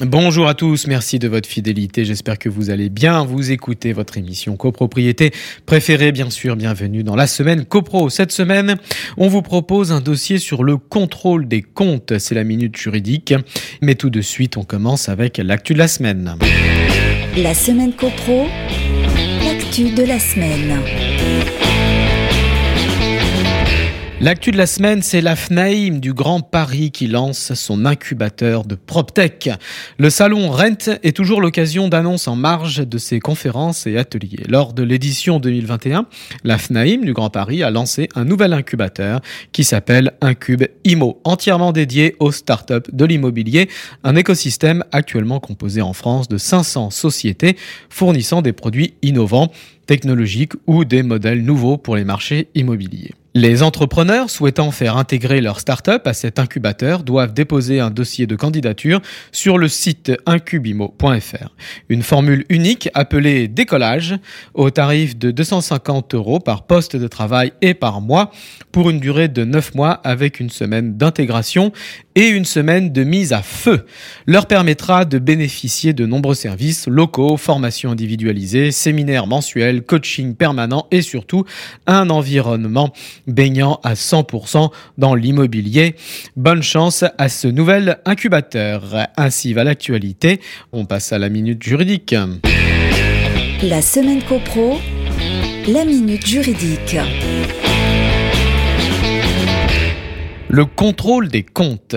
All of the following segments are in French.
Bonjour à tous, merci de votre fidélité. J'espère que vous allez bien. Vous écouter votre émission copropriété préférée, bien sûr. Bienvenue dans la semaine copro. Cette semaine, on vous propose un dossier sur le contrôle des comptes. C'est la minute juridique. Mais tout de suite, on commence avec l'actu de la semaine. La semaine copro, l'actu de la semaine. L'actu de la semaine, c'est la FNAIM du Grand Paris qui lance son incubateur de PropTech. Le salon Rent est toujours l'occasion d'annonces en marge de ses conférences et ateliers. Lors de l'édition 2021, la FNAIM du Grand Paris a lancé un nouvel incubateur qui s'appelle Incube IMO, entièrement dédié aux startups de l'immobilier, un écosystème actuellement composé en France de 500 sociétés fournissant des produits innovants technologiques ou des modèles nouveaux pour les marchés immobiliers. Les entrepreneurs souhaitant faire intégrer leur start-up à cet incubateur doivent déposer un dossier de candidature sur le site incubimo.fr. Une formule unique appelée décollage au tarif de 250 euros par poste de travail et par mois pour une durée de 9 mois avec une semaine d'intégration et une semaine de mise à feu leur permettra de bénéficier de nombreux services locaux, formations individualisées, séminaires mensuels, coaching permanent et surtout un environnement baignant à 100% dans l'immobilier. Bonne chance à ce nouvel incubateur. Ainsi va l'actualité. On passe à la minute juridique. La semaine copro, la minute juridique. Le contrôle des comptes.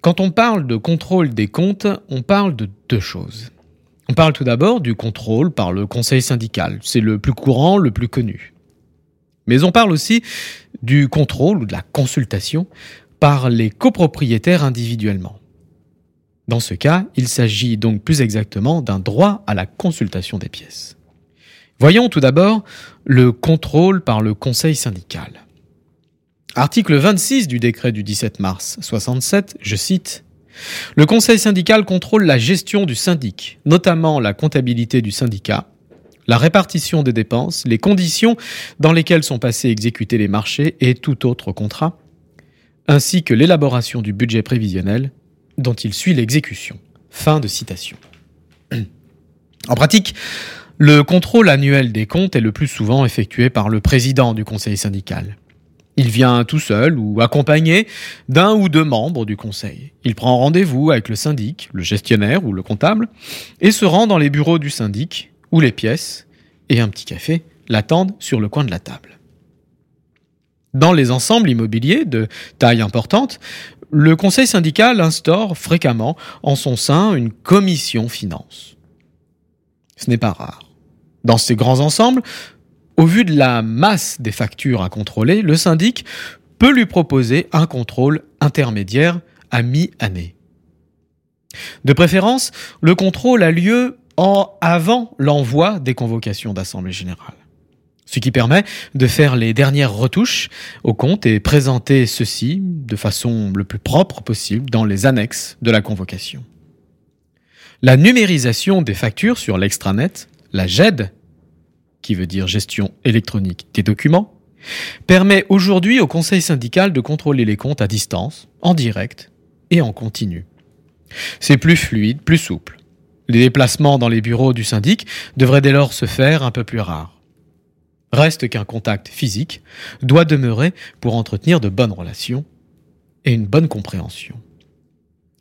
Quand on parle de contrôle des comptes, on parle de deux choses. On parle tout d'abord du contrôle par le conseil syndical. C'est le plus courant, le plus connu. Mais on parle aussi du contrôle ou de la consultation par les copropriétaires individuellement. Dans ce cas, il s'agit donc plus exactement d'un droit à la consultation des pièces. Voyons tout d'abord le contrôle par le conseil syndical. Article 26 du décret du 17 mars 67, je cite Le conseil syndical contrôle la gestion du syndic, notamment la comptabilité du syndicat, la répartition des dépenses, les conditions dans lesquelles sont passés exécuter les marchés et tout autre contrat, ainsi que l'élaboration du budget prévisionnel dont il suit l'exécution. Fin de citation. En pratique, le contrôle annuel des comptes est le plus souvent effectué par le président du conseil syndical. Il vient tout seul ou accompagné d'un ou deux membres du conseil. Il prend rendez-vous avec le syndic, le gestionnaire ou le comptable, et se rend dans les bureaux du syndic, où les pièces et un petit café l'attendent sur le coin de la table. Dans les ensembles immobiliers de taille importante, le conseil syndical instaure fréquemment en son sein une commission finance. Ce n'est pas rare. Dans ces grands ensembles, au vu de la masse des factures à contrôler, le syndic peut lui proposer un contrôle intermédiaire à mi-année. De préférence, le contrôle a lieu en avant l'envoi des convocations d'assemblée générale. Ce qui permet de faire les dernières retouches au compte et présenter ceci de façon le plus propre possible dans les annexes de la convocation. La numérisation des factures sur l'extranet, la GED, qui veut dire gestion électronique des documents, permet aujourd'hui au conseil syndical de contrôler les comptes à distance, en direct et en continu. C'est plus fluide, plus souple. Les déplacements dans les bureaux du syndic devraient dès lors se faire un peu plus rares. Reste qu'un contact physique doit demeurer pour entretenir de bonnes relations et une bonne compréhension.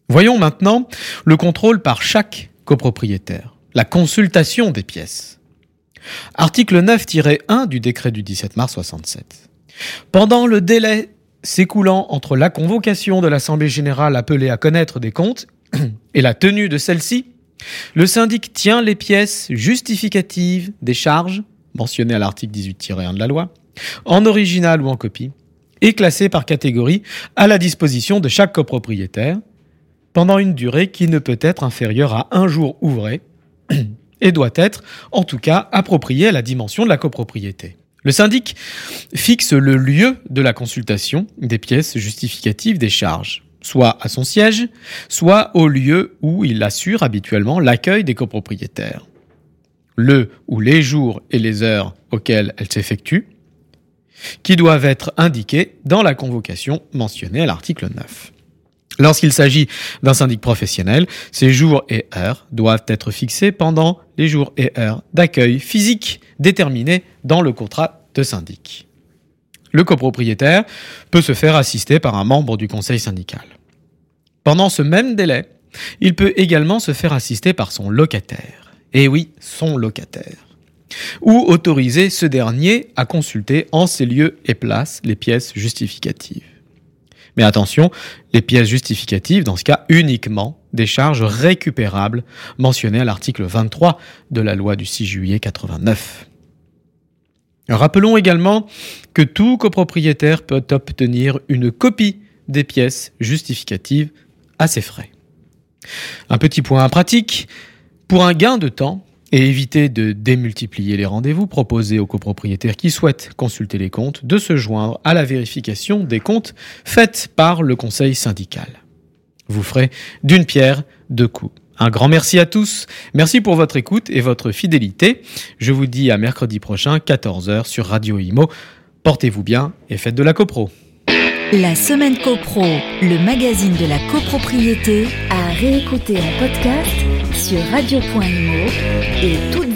Voyons maintenant le contrôle par chaque copropriétaire, la consultation des pièces. Article 9-1 du décret du 17 mars 67. Pendant le délai s'écoulant entre la convocation de l'Assemblée générale appelée à connaître des comptes et la tenue de celle-ci, le syndic tient les pièces justificatives des charges, mentionnées à l'article 18-1 de la loi, en original ou en copie, et classées par catégorie à la disposition de chaque copropriétaire, pendant une durée qui ne peut être inférieure à un jour ouvré, et doit être, en tout cas, approprié à la dimension de la copropriété. Le syndic fixe le lieu de la consultation des pièces justificatives des charges. soit à son siège, soit au lieu où il assure habituellement l'accueil des copropriétaires. Le ou les jours et les heures auxquels elle s'effectue, qui doivent être indiqués dans la convocation mentionnée à l'article 9. Lorsqu'il s'agit d'un syndic professionnel, ces jours et heures doivent être fixés pendant les jours et heures d'accueil physique déterminés dans le contrat de syndic. Le copropriétaire peut se faire assister par un membre du conseil syndical. Pendant ce même délai, il peut également se faire assister par son locataire. Et oui, son locataire. Ou autoriser ce dernier à consulter en ses lieux et places les pièces justificatives. Mais attention, les pièces justificatives, dans ce cas uniquement des charges récupérables mentionnées à l'article 23 de la loi du 6 juillet 89. Rappelons également que tout copropriétaire peut obtenir une copie des pièces justificatives à ses frais. Un petit point pratique, pour un gain de temps, et éviter de démultiplier les rendez-vous, proposés aux copropriétaires qui souhaitent consulter les comptes de se joindre à la vérification des comptes faite par le conseil syndical. Vous ferez d'une pierre deux coups. Un grand merci à tous. Merci pour votre écoute et votre fidélité. Je vous dis à mercredi prochain, 14h sur Radio Imo. Portez-vous bien et faites de la copro. La semaine copro, le magazine de la copropriété, à réécouter en podcast sur radio.imo et toutes